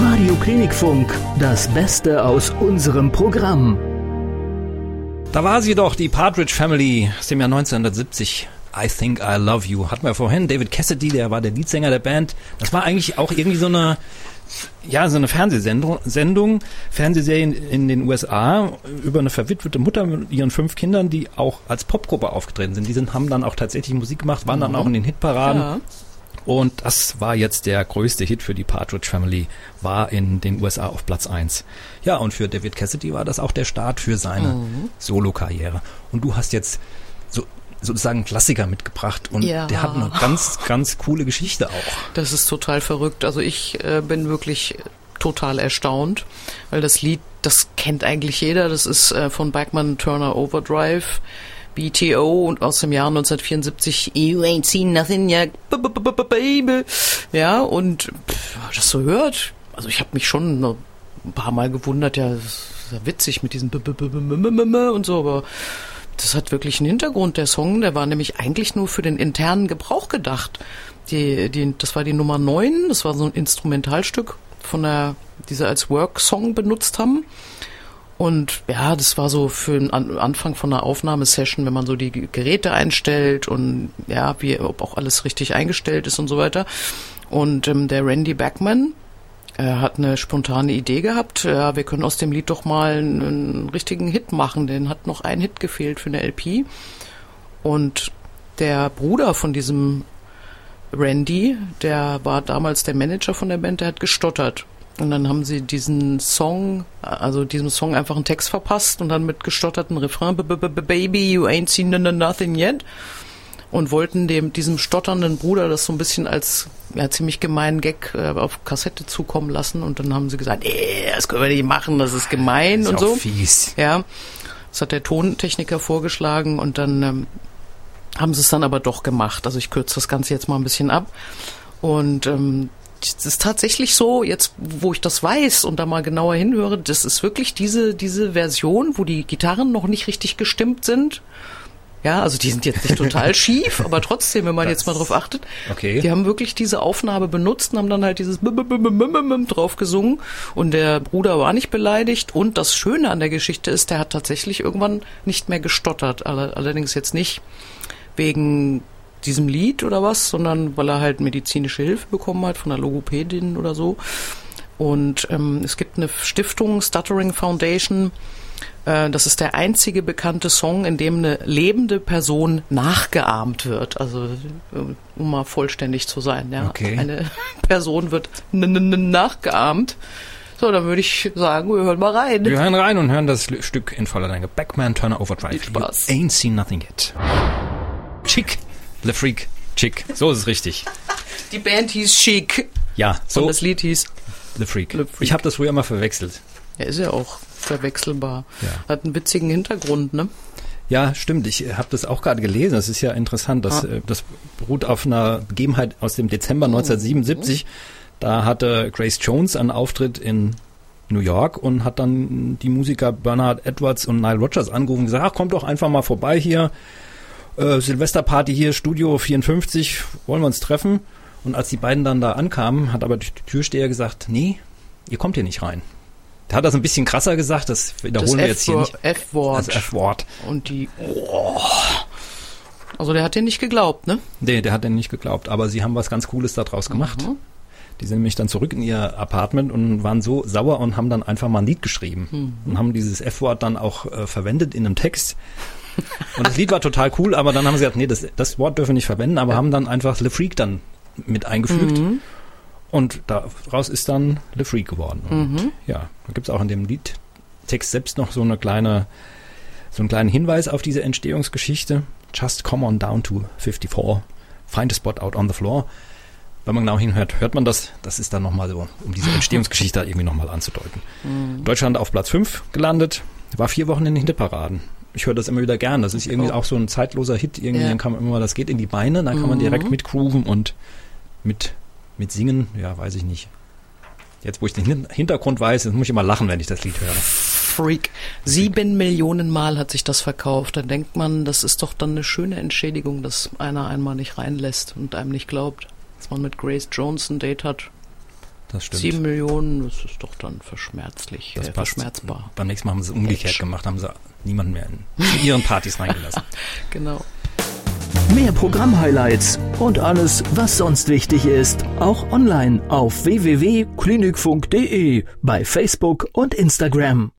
Radio Klinikfunk, das Beste aus unserem Programm. Da war sie doch, die Partridge Family aus dem Jahr 1970. I Think I Love You. Hatten wir vorhin. David Cassidy, der war der Leadsänger der Band. Das war eigentlich auch irgendwie so eine, ja, so eine Fernsehsendung, Sendung, Fernsehserien in den USA über eine verwitwete Mutter mit ihren fünf Kindern, die auch als Popgruppe aufgetreten sind. Die sind, haben dann auch tatsächlich Musik gemacht, waren dann auch in den Hitparaden. Ja. Und das war jetzt der größte Hit für die Partridge Family, war in den USA auf Platz eins. Ja, und für David Cassidy war das auch der Start für seine Solokarriere. Und du hast jetzt so sozusagen Klassiker mitgebracht und Ja. der hat eine ganz, ganz coole Geschichte auch. Das ist total verrückt. Also ich äh, bin wirklich total erstaunt, weil das Lied, das kennt eigentlich jeder. Das ist äh, von Bachman Turner Overdrive. BTO und aus dem Jahr 1974 You ain't seen nothing yet, baby. Ja, und pff, das so hört, also ich habe mich schon ein paar Mal gewundert, ja, das ist ja witzig mit diesem und so, aber das hat wirklich einen Hintergrund. Der Song, der war nämlich eigentlich nur für den internen Gebrauch gedacht. Die, die, das war die Nummer 9, das war so ein Instrumentalstück von der, die sie als Work-Song benutzt haben. Und ja, das war so für den An Anfang von einer Aufnahmesession, wenn man so die Geräte einstellt und ja, wie, ob auch alles richtig eingestellt ist und so weiter. Und ähm, der Randy Backman, er hat eine spontane Idee gehabt, ja, wir können aus dem Lied doch mal einen, einen richtigen Hit machen. Den hat noch ein Hit gefehlt für eine LP. Und der Bruder von diesem Randy, der war damals der Manager von der Band, der hat gestottert. Und dann haben sie diesen Song, also diesem Song einfach einen Text verpasst und dann mit gestotterten Refrain, "B- b- b- Baby, you ain't seen nothing yet. Und wollten dem, diesem stotternden Bruder das so ein bisschen als ja, ziemlich gemeinen Gag äh, auf Kassette zukommen lassen. Und dann haben sie gesagt, ey, das können wir nicht machen, das ist gemein Ist und so. fies. Ja, das hat der Tontechniker vorgeschlagen und dann ähm, haben sie es dann aber doch gemacht. Also ich kürze das Ganze jetzt mal ein bisschen ab. Und ähm, es ist tatsächlich so, jetzt wo ich das weiß und da mal genauer hinhöre, das ist wirklich diese, diese Version, wo die Gitarren noch nicht richtig gestimmt sind. Ja, also die sind jetzt nicht total schief, aber trotzdem, wenn man jetzt mal drauf achtet, Okay. die haben wirklich diese Aufnahme benutzt und haben dann halt dieses drauf gesungen und der Bruder war nicht beleidigt und das Schöne an der Geschichte ist, der hat tatsächlich irgendwann nicht mehr gestottert, Alle- allerdings jetzt nicht wegen diesem Lied oder was, sondern weil er halt medizinische Hilfe bekommen hat von einer Logopädin oder so. Und ähm, es gibt eine Stiftung, Stuttering Foundation. Äh, das ist der einzige bekannte Song, in dem eine lebende Person nachgeahmt wird. Also äh, um mal vollständig zu sein. Ja. Okay. Eine Person wird nachgeahmt. So, dann würde ich sagen, wir hören mal rein. Wir hören rein und hören das Stück in voller Länge. Backman Turner Overdrive. Viel Spaß. You ain't seen nothing yet. Chick. Le Freak. Chick. So ist es richtig. Die Band hieß Chic Ja, und so das Lied hieß Le Freak. Le Freak. Ich habe das früher mal verwechselt. Ja, ist ja auch verwechselbar. Ja. Hat einen witzigen Hintergrund, ne? Ja, stimmt. Ich habe das auch gerade gelesen. Das ist ja interessant. Das, Ah. äh, das beruht auf einer Begebenheit aus dem Dezember 1977. Da hatte Grace Jones einen Auftritt in New York und hat dann die Musiker Bernard Edwards und Nile Rodgers angerufen und gesagt, ach, kommt doch einfach mal vorbei hier. Äh, Silvesterparty hier, Studio 54, wollen wir uns treffen? Und als die beiden dann da ankamen, hat aber die Türsteher gesagt, nee, ihr kommt hier nicht rein. Der hat das ein bisschen krasser gesagt, das Das wiederholen wir jetzt hier nicht. F-Wort. Das F-Wort. Und die. Also der hat dir nicht geglaubt, ne? Nee, der hat denn nicht geglaubt, aber sie haben was ganz Cooles daraus gemacht. Mhm. Die sind nämlich dann zurück in ihr Apartment und waren so sauer und haben dann einfach mal ein Lied geschrieben Mhm. und haben dieses F-Wort dann auch äh, verwendet in einem Text. Und das Lied war total cool, aber dann haben sie gesagt, nee, das, das Wort dürfen wir nicht verwenden, aber haben dann einfach Le Freak dann mit eingefügt. Mhm. Und daraus ist dann Le Freak geworden. Und Mhm. ja, da gibt's auch in dem Liedtext selbst noch so eine kleine, so einen kleinen Hinweis auf diese Entstehungsgeschichte. Just come on down to 54, find a spot out on the floor. Wenn man genau hinhört, hört man das. Das ist dann nochmal so, um diese Entstehungsgeschichte irgendwie nochmal anzudeuten. Deutschland auf Platz 5 gelandet, war vier Wochen in den Hitparaden. Ich höre das immer wieder gern. Das ist irgendwie Oh. auch so ein zeitloser Hit. Irgendwie Ja. dann kann man immer, das geht in die Beine, dann kann man direkt Mhm. mitgrooven und mit, mit singen. Ja, weiß ich nicht. Jetzt, wo ich den Hin- Hintergrund weiß, muss ich immer lachen, wenn ich das Lied höre. Freak. Sieben Millionen Mal hat sich das verkauft. Da denkt man, das ist doch dann eine schöne Entschädigung, dass einer einmal nicht reinlässt und einem nicht glaubt. Dass man mit Grace Jones ein Date hat. das stimmt. Sieben Millionen, das ist doch dann verschmerzlich, Das äh, verschmerzbar. Beim nächsten Mal haben sie es umgekehrt Edge. gemacht, haben sie niemanden mehr in zu ihren Partys reingelassen. Genau. Mehr Programm-Highlights und alles, was sonst wichtig ist, auch online auf www.klinikfunk.de, bei Facebook und Instagram.